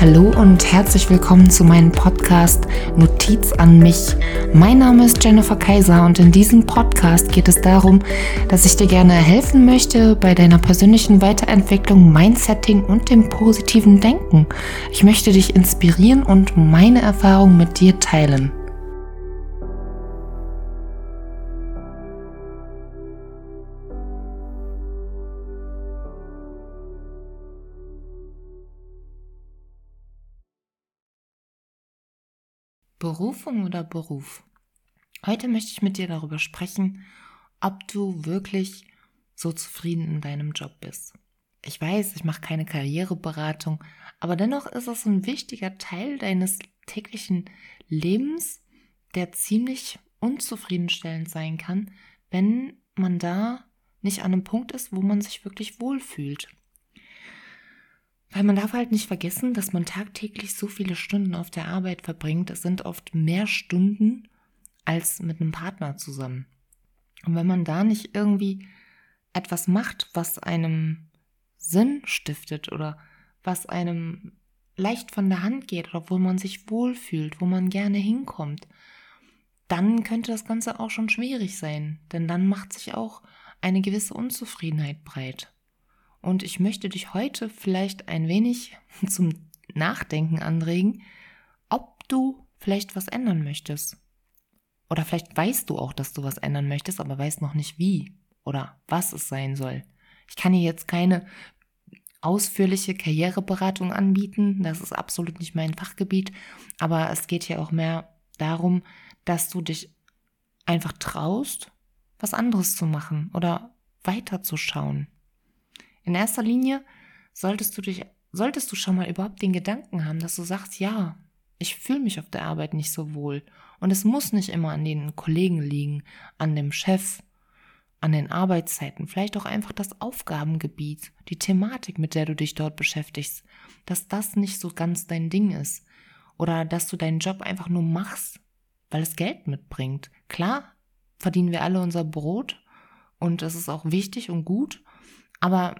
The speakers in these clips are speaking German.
Hallo und herzlich willkommen zu meinem Podcast Notiz an mich. Mein Name ist Jennifer Kaiser und in diesem Podcast geht es darum, dass ich dir gerne helfen möchte bei deiner persönlichen Weiterentwicklung, Mindsetting und dem positiven Denken. Ich möchte dich inspirieren und meine Erfahrungen mit dir teilen. Berufung oder Beruf? Heute möchte ich mit dir darüber sprechen, ob du wirklich so zufrieden in deinem Job bist. Ich weiß, ich mache keine Karriereberatung, aber dennoch ist es ein wichtiger Teil deines täglichen Lebens, der ziemlich unzufriedenstellend sein kann, wenn man da nicht an einem Punkt ist, wo man sich wirklich wohlfühlt. Weil man darf halt nicht vergessen, dass man tagtäglich so viele Stunden auf der Arbeit verbringt. Es sind oft mehr Stunden als mit einem Partner zusammen. Und wenn man da nicht irgendwie etwas macht, was einem Sinn stiftet oder was einem leicht von der Hand geht oder wo man sich wohlfühlt, wo man gerne hinkommt, dann könnte das Ganze auch schon schwierig sein, denn dann macht sich auch eine gewisse Unzufriedenheit breit. Und ich möchte dich heute vielleicht ein wenig zum Nachdenken anregen, ob du vielleicht was ändern möchtest. Oder vielleicht weißt du auch, dass du was ändern möchtest, aber weißt noch nicht wie oder was es sein soll. Ich kann dir jetzt keine ausführliche Karriereberatung anbieten, das ist absolut nicht mein Fachgebiet, aber es geht hier auch mehr darum, dass du dich einfach traust, was anderes zu machen oder weiterzuschauen. In erster Linie solltest du dich, solltest du schon mal überhaupt den Gedanken haben, dass du sagst, ja, ich fühle mich auf der Arbeit nicht so wohl. Und es muss nicht immer an den Kollegen liegen, an dem Chef, an den Arbeitszeiten, vielleicht auch einfach das Aufgabengebiet, die Thematik, mit der du dich dort beschäftigst, dass das nicht so ganz dein Ding ist. Oder dass du deinen Job einfach nur machst, weil es Geld mitbringt. Klar, verdienen wir alle unser Brot und das ist auch wichtig und gut, aber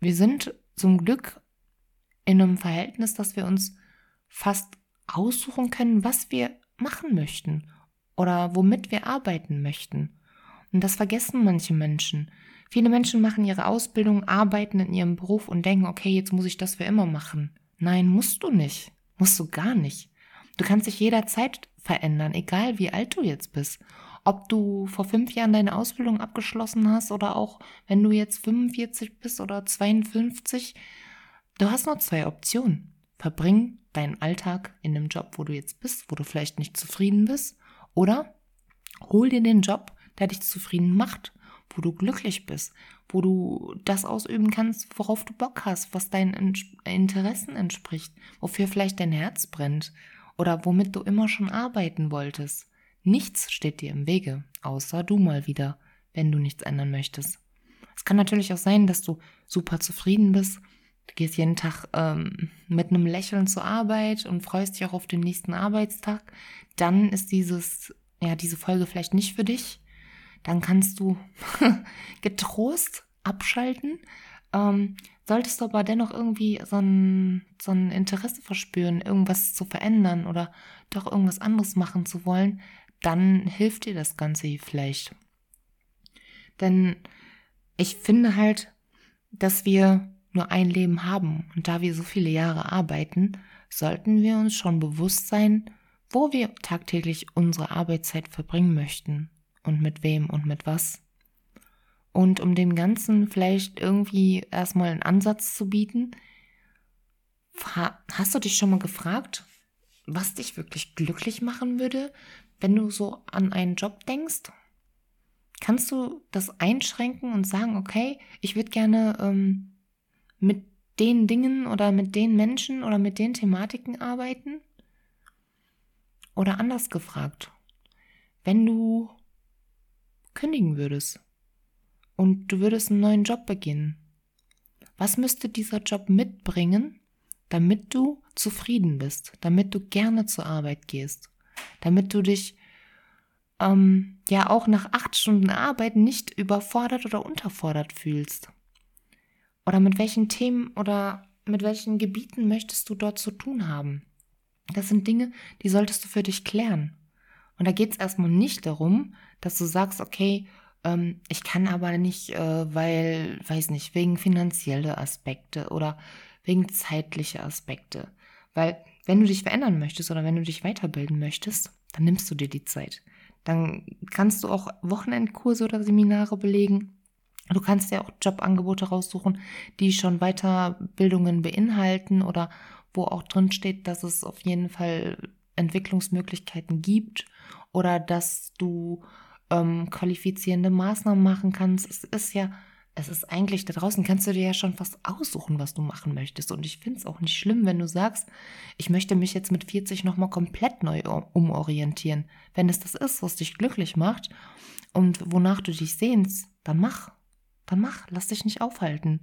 wir sind zum Glück in einem Verhältnis, dass wir uns fast aussuchen können, was wir machen möchten oder womit wir arbeiten möchten. Und das vergessen manche Menschen. Viele Menschen machen ihre Ausbildung, arbeiten in ihrem Beruf und denken, okay, jetzt muss ich das für immer machen. Nein, musst du nicht. Musst du gar nicht. Du kannst dich jederzeit verändern, egal wie alt du jetzt bist ob du vor fünf Jahren deine Ausbildung abgeschlossen hast oder auch wenn du jetzt 45 bist oder 52. Du hast nur zwei Optionen. Verbring deinen Alltag in dem Job, wo du jetzt bist, wo du vielleicht nicht zufrieden bist, oder hol dir den Job, der dich zufrieden macht, wo du glücklich bist, wo du das ausüben kannst, worauf du Bock hast, was deinen Interessen entspricht, wofür vielleicht dein Herz brennt oder womit du immer schon arbeiten wolltest. Nichts steht dir im Wege, außer du mal wieder, wenn du nichts ändern möchtest. Es kann natürlich auch sein, dass du super zufrieden bist. Du gehst jeden Tag ähm, mit einem Lächeln zur Arbeit und freust dich auch auf den nächsten Arbeitstag. Dann ist dieses, ja, diese Folge vielleicht nicht für dich. Dann kannst du getrost abschalten. Ähm, solltest du aber dennoch irgendwie so ein, so ein Interesse verspüren, irgendwas zu verändern oder doch irgendwas anderes machen zu wollen, dann hilft dir das Ganze vielleicht. Denn ich finde halt, dass wir nur ein Leben haben und da wir so viele Jahre arbeiten, sollten wir uns schon bewusst sein, wo wir tagtäglich unsere Arbeitszeit verbringen möchten und mit wem und mit was. Und um dem Ganzen vielleicht irgendwie erstmal einen Ansatz zu bieten, hast du dich schon mal gefragt, was dich wirklich glücklich machen würde, wenn du so an einen Job denkst, kannst du das einschränken und sagen, okay, ich würde gerne ähm, mit den Dingen oder mit den Menschen oder mit den Thematiken arbeiten? Oder anders gefragt, wenn du kündigen würdest und du würdest einen neuen Job beginnen, was müsste dieser Job mitbringen, damit du zufrieden bist, damit du gerne zur Arbeit gehst? Damit du dich ähm, ja auch nach acht Stunden Arbeit nicht überfordert oder unterfordert fühlst. Oder mit welchen Themen oder mit welchen Gebieten möchtest du dort zu tun haben? Das sind Dinge, die solltest du für dich klären. Und da geht es erstmal nicht darum, dass du sagst, okay, ähm, ich kann aber nicht, äh, weil, weiß nicht, wegen finanzielle Aspekte oder wegen zeitliche Aspekte. Weil wenn du dich verändern möchtest oder wenn du dich weiterbilden möchtest, dann nimmst du dir die Zeit. Dann kannst du auch Wochenendkurse oder Seminare belegen. Du kannst ja auch Jobangebote raussuchen, die schon Weiterbildungen beinhalten oder wo auch drin steht, dass es auf jeden Fall Entwicklungsmöglichkeiten gibt oder dass du ähm, qualifizierende Maßnahmen machen kannst. Es ist ja, es ist eigentlich da draußen, kannst du dir ja schon fast aussuchen, was du machen möchtest. Und ich finde es auch nicht schlimm, wenn du sagst, ich möchte mich jetzt mit 40 nochmal komplett neu umorientieren. Wenn es das ist, was dich glücklich macht und wonach du dich sehnst, dann mach. Dann mach, lass dich nicht aufhalten.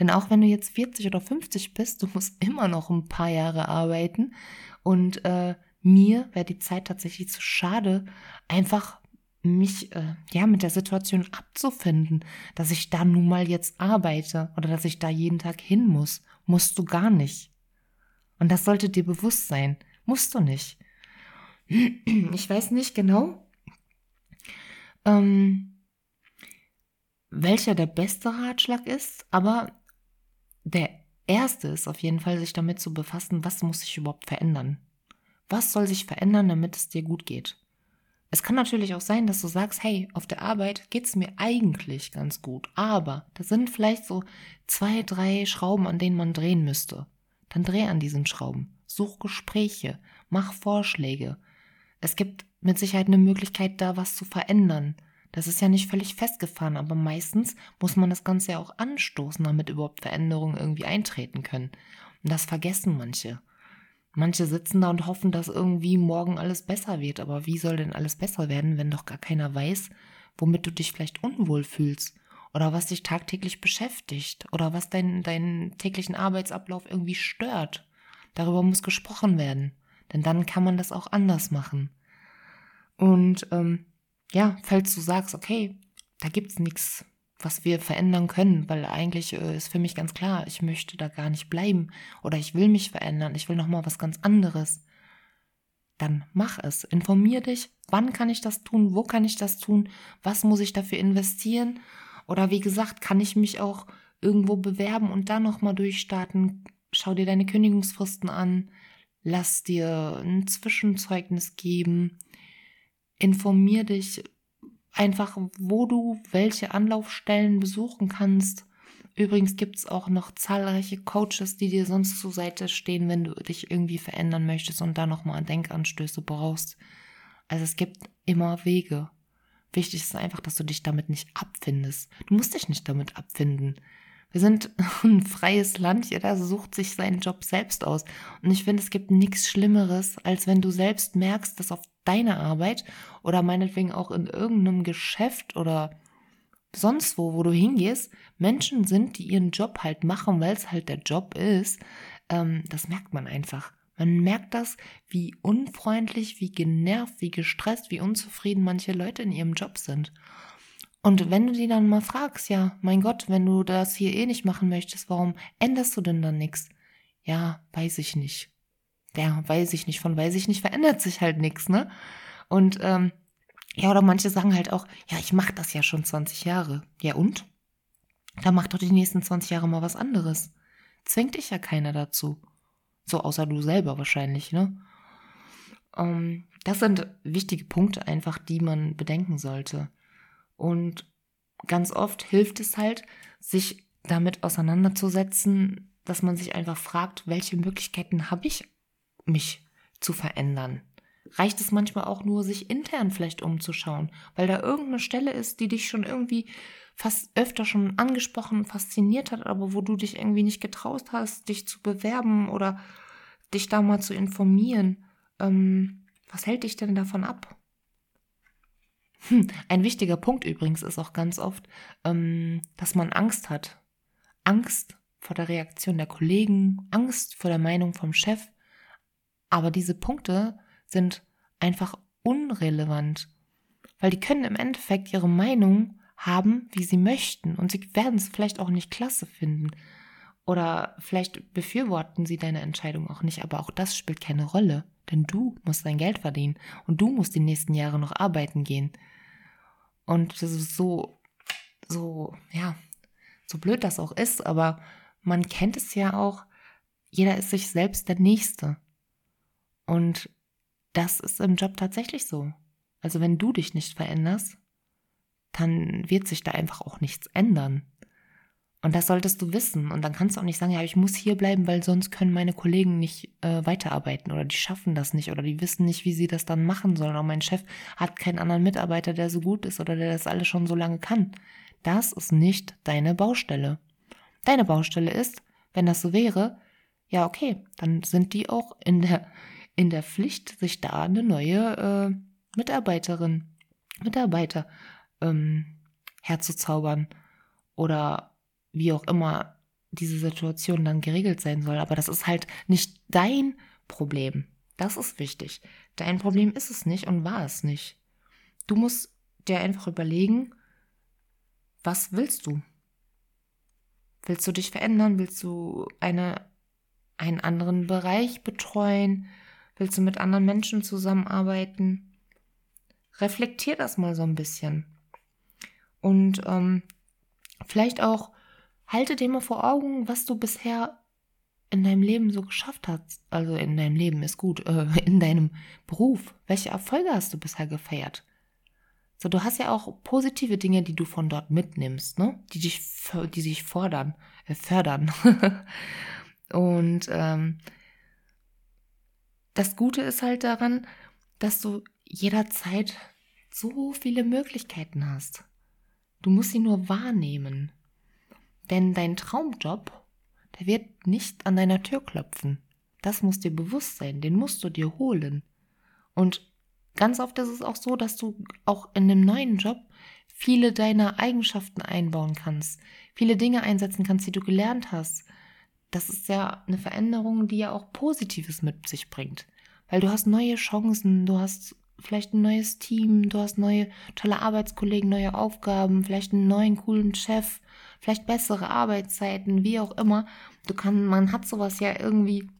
Denn auch wenn du jetzt 40 oder 50 bist, du musst immer noch ein paar Jahre arbeiten. Und äh, mir wäre die Zeit tatsächlich zu schade, einfach mich äh, ja mit der Situation abzufinden, dass ich da nun mal jetzt arbeite oder dass ich da jeden Tag hin muss. Musst du gar nicht. Und das sollte dir bewusst sein. Musst du nicht. Ich weiß nicht genau, ähm, welcher der beste Ratschlag ist, aber der erste ist auf jeden Fall, sich damit zu befassen, was muss sich überhaupt verändern. Was soll sich verändern, damit es dir gut geht? Es kann natürlich auch sein, dass du sagst, hey, auf der Arbeit geht es mir eigentlich ganz gut, aber da sind vielleicht so zwei, drei Schrauben, an denen man drehen müsste. Dann dreh an diesen Schrauben. Such Gespräche, mach Vorschläge. Es gibt mit Sicherheit eine Möglichkeit, da was zu verändern. Das ist ja nicht völlig festgefahren, aber meistens muss man das Ganze ja auch anstoßen, damit überhaupt Veränderungen irgendwie eintreten können. Und das vergessen manche. Manche sitzen da und hoffen, dass irgendwie morgen alles besser wird. Aber wie soll denn alles besser werden, wenn doch gar keiner weiß, womit du dich vielleicht unwohl fühlst? Oder was dich tagtäglich beschäftigt? Oder was deinen, deinen täglichen Arbeitsablauf irgendwie stört? Darüber muss gesprochen werden. Denn dann kann man das auch anders machen. Und ähm, ja, falls du sagst, okay, da gibt's nichts was wir verändern können, weil eigentlich äh, ist für mich ganz klar, ich möchte da gar nicht bleiben oder ich will mich verändern, ich will noch mal was ganz anderes. Dann mach es, informier dich, wann kann ich das tun, wo kann ich das tun, was muss ich dafür investieren oder wie gesagt, kann ich mich auch irgendwo bewerben und dann noch mal durchstarten. Schau dir deine Kündigungsfristen an, lass dir ein Zwischenzeugnis geben, informier dich, einfach, wo du welche Anlaufstellen besuchen kannst. Übrigens gibt es auch noch zahlreiche Coaches, die dir sonst zur Seite stehen, wenn du dich irgendwie verändern möchtest und da nochmal Denkanstöße brauchst. Also es gibt immer Wege. Wichtig ist einfach, dass du dich damit nicht abfindest. Du musst dich nicht damit abfinden. Wir sind ein freies Land, jeder sucht sich seinen Job selbst aus. Und ich finde, es gibt nichts Schlimmeres, als wenn du selbst merkst, dass auf deine Arbeit oder meinetwegen auch in irgendeinem Geschäft oder sonst wo, wo du hingehst, Menschen sind, die ihren Job halt machen, weil es halt der Job ist. Ähm, das merkt man einfach. Man merkt das, wie unfreundlich, wie genervt, wie gestresst, wie unzufrieden manche Leute in ihrem Job sind. Und wenn du die dann mal fragst, ja, mein Gott, wenn du das hier eh nicht machen möchtest, warum änderst du denn dann nichts? Ja, weiß ich nicht. Ja, weiß ich nicht, von weiß ich nicht, verändert sich halt nichts, ne? Und ähm, ja, oder manche sagen halt auch, ja, ich mache das ja schon 20 Jahre. Ja und? Dann mach doch die nächsten 20 Jahre mal was anderes. Zwingt dich ja keiner dazu. So außer du selber wahrscheinlich, ne? Ähm, das sind wichtige Punkte einfach, die man bedenken sollte. Und ganz oft hilft es halt, sich damit auseinanderzusetzen, dass man sich einfach fragt, welche Möglichkeiten habe ich, mich zu verändern. Reicht es manchmal auch nur, sich intern vielleicht umzuschauen, weil da irgendeine Stelle ist, die dich schon irgendwie fast öfter schon angesprochen, fasziniert hat, aber wo du dich irgendwie nicht getraut hast, dich zu bewerben oder dich da mal zu informieren. Ähm, was hält dich denn davon ab? Hm, ein wichtiger Punkt übrigens ist auch ganz oft, ähm, dass man Angst hat. Angst vor der Reaktion der Kollegen, Angst vor der Meinung vom Chef. Aber diese Punkte sind einfach unrelevant, weil die können im Endeffekt ihre Meinung haben, wie sie möchten und sie werden es vielleicht auch nicht klasse finden. Oder vielleicht befürworten sie deine Entscheidung auch nicht, aber auch das spielt keine Rolle. Denn du musst dein Geld verdienen und du musst die nächsten Jahre noch arbeiten gehen. Und das ist so, so, ja, so blöd das auch ist, aber man kennt es ja auch, jeder ist sich selbst der Nächste. Und das ist im Job tatsächlich so. Also wenn du dich nicht veränderst, dann wird sich da einfach auch nichts ändern. Und das solltest du wissen. Und dann kannst du auch nicht sagen, ja, ich muss hier bleiben, weil sonst können meine Kollegen nicht äh, weiterarbeiten oder die schaffen das nicht oder die wissen nicht, wie sie das dann machen sollen. Oder mein Chef hat keinen anderen Mitarbeiter, der so gut ist oder der das alles schon so lange kann. Das ist nicht deine Baustelle. Deine Baustelle ist, wenn das so wäre, ja, okay, dann sind die auch in der, in der Pflicht, sich da eine neue äh, Mitarbeiterin, Mitarbeiter ähm, herzuzaubern oder wie auch immer diese Situation dann geregelt sein soll. Aber das ist halt nicht dein Problem. Das ist wichtig. Dein Problem ist es nicht und war es nicht. Du musst dir einfach überlegen, was willst du? Willst du dich verändern? Willst du eine, einen anderen Bereich betreuen? Willst du mit anderen Menschen zusammenarbeiten? Reflektier das mal so ein bisschen. Und ähm, vielleicht auch halte dir mal vor Augen, was du bisher in deinem Leben so geschafft hast. Also in deinem Leben ist gut, äh, in deinem Beruf. Welche Erfolge hast du bisher gefeiert? So, du hast ja auch positive Dinge, die du von dort mitnimmst, ne? Die dich, die sich fordern, äh, fördern. Und ähm, das Gute ist halt daran, dass du jederzeit so viele Möglichkeiten hast. Du musst sie nur wahrnehmen. Denn dein Traumjob, der wird nicht an deiner Tür klopfen. Das muss dir bewusst sein, den musst du dir holen. Und ganz oft ist es auch so, dass du auch in dem neuen Job viele deiner Eigenschaften einbauen kannst, viele Dinge einsetzen kannst, die du gelernt hast. Das ist ja eine Veränderung, die ja auch Positives mit sich bringt. Weil du hast neue Chancen, du hast vielleicht ein neues Team, du hast neue tolle Arbeitskollegen, neue Aufgaben, vielleicht einen neuen coolen Chef, vielleicht bessere Arbeitszeiten, wie auch immer. Du kann, man hat sowas ja irgendwie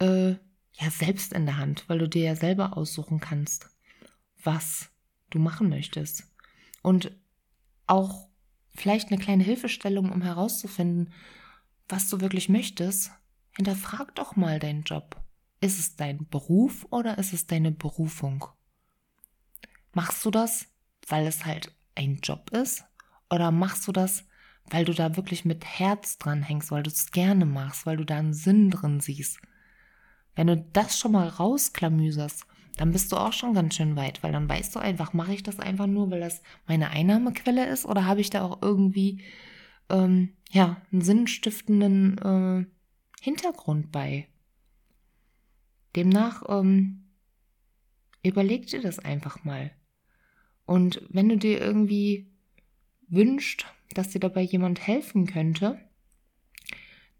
äh, ja selbst in der Hand, weil du dir ja selber aussuchen kannst, was du machen möchtest. Und auch vielleicht eine kleine Hilfestellung, um herauszufinden, was du wirklich möchtest. Hinterfrag doch mal deinen Job. Ist es dein Beruf oder ist es deine Berufung? Machst du das, weil es halt ein Job ist? Oder machst du das, weil du da wirklich mit Herz dran hängst, weil du es gerne machst, weil du da einen Sinn drin siehst? Wenn du das schon mal rausklamüserst, dann bist du auch schon ganz schön weit, weil dann weißt du einfach, mache ich das einfach nur, weil das meine Einnahmequelle ist, oder habe ich da auch irgendwie ähm, ja einen sinnstiftenden äh, Hintergrund bei? Demnach ähm, überleg dir das einfach mal. Und wenn du dir irgendwie wünscht, dass dir dabei jemand helfen könnte,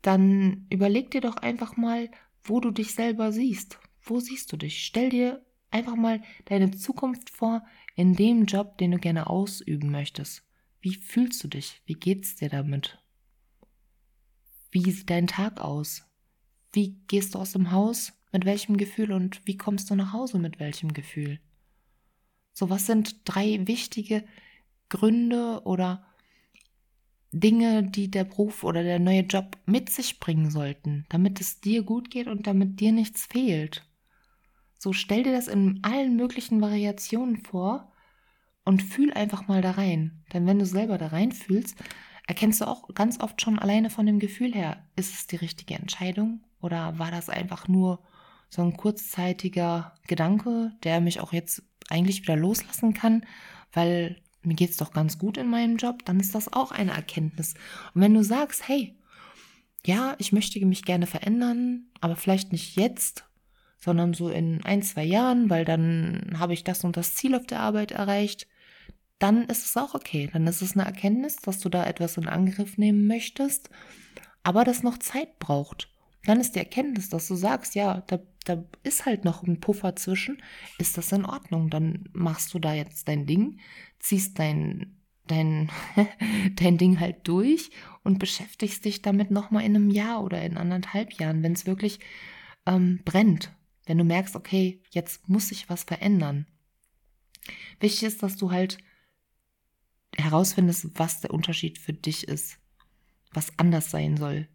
dann überleg dir doch einfach mal, wo du dich selber siehst. Wo siehst du dich? Stell dir einfach mal deine Zukunft vor in dem Job, den du gerne ausüben möchtest. Wie fühlst du dich? Wie geht's dir damit? Wie sieht dein Tag aus? Wie gehst du aus dem Haus? Mit welchem Gefühl und wie kommst du nach Hause mit welchem Gefühl? So, was sind drei wichtige Gründe oder Dinge, die der Beruf oder der neue Job mit sich bringen sollten, damit es dir gut geht und damit dir nichts fehlt. So stell dir das in allen möglichen Variationen vor und fühl einfach mal da rein. Denn wenn du selber da rein fühlst, erkennst du auch ganz oft schon alleine von dem Gefühl her, ist es die richtige Entscheidung oder war das einfach nur so ein kurzzeitiger Gedanke, der mich auch jetzt eigentlich wieder loslassen kann, weil mir geht es doch ganz gut in meinem Job, dann ist das auch eine Erkenntnis. Und wenn du sagst, hey, ja, ich möchte mich gerne verändern, aber vielleicht nicht jetzt, sondern so in ein, zwei Jahren, weil dann habe ich das und das Ziel auf der Arbeit erreicht, dann ist es auch okay. Dann ist es eine Erkenntnis, dass du da etwas in Angriff nehmen möchtest, aber das noch Zeit braucht. Dann ist die Erkenntnis, dass du sagst, ja, da, da ist halt noch ein Puffer zwischen, ist das in Ordnung. Dann machst du da jetzt dein Ding, ziehst dein, dein, dein Ding halt durch und beschäftigst dich damit nochmal in einem Jahr oder in anderthalb Jahren, wenn es wirklich ähm, brennt. Wenn du merkst, okay, jetzt muss sich was verändern. Wichtig ist, dass du halt herausfindest, was der Unterschied für dich ist, was anders sein soll,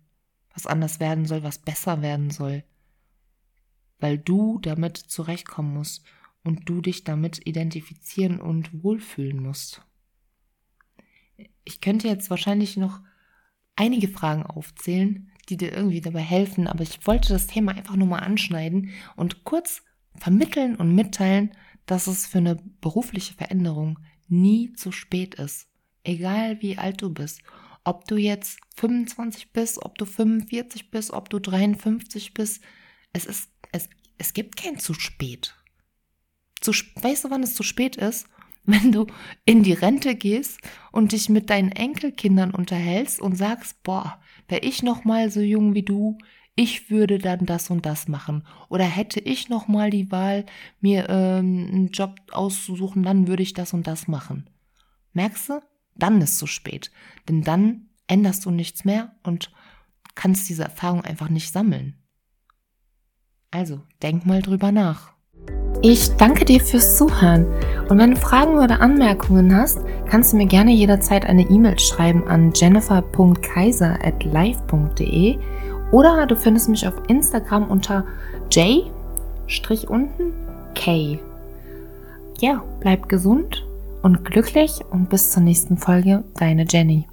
was anders werden soll, was besser werden soll, weil du damit zurechtkommen musst und du dich damit identifizieren und wohlfühlen musst. Ich könnte jetzt wahrscheinlich noch einige Fragen aufzählen, die dir irgendwie dabei helfen, aber ich wollte das Thema einfach nur mal anschneiden und kurz vermitteln und mitteilen, dass es für eine berufliche Veränderung nie zu spät ist. Egal wie alt du bist. Ob du jetzt 25 bist, ob du 45 bist, ob du 53 bist. Es ist, es, es gibt kein zu spät. Zu, weißt du, wann es zu spät ist? Wenn du in die Rente gehst und dich mit deinen Enkelkindern unterhältst und sagst, boah, wäre ich noch mal so jung wie du, ich würde dann das und das machen. Oder hätte ich noch mal die Wahl, mir ähm, einen Job auszusuchen, dann würde ich das und das machen. Merkst du? Dann ist zu spät. Denn dann änderst du nichts mehr und kannst diese Erfahrung einfach nicht sammeln. Also, denk mal drüber nach. Ich danke dir fürs Zuhören. Und wenn du Fragen oder Anmerkungen hast, kannst du mir gerne jederzeit eine E-Mail schreiben an jennifer.kaiser.live.de oder du findest mich auf Instagram unter j-k. Ja, bleib gesund und glücklich und bis zur nächsten Folge, deine Jenny.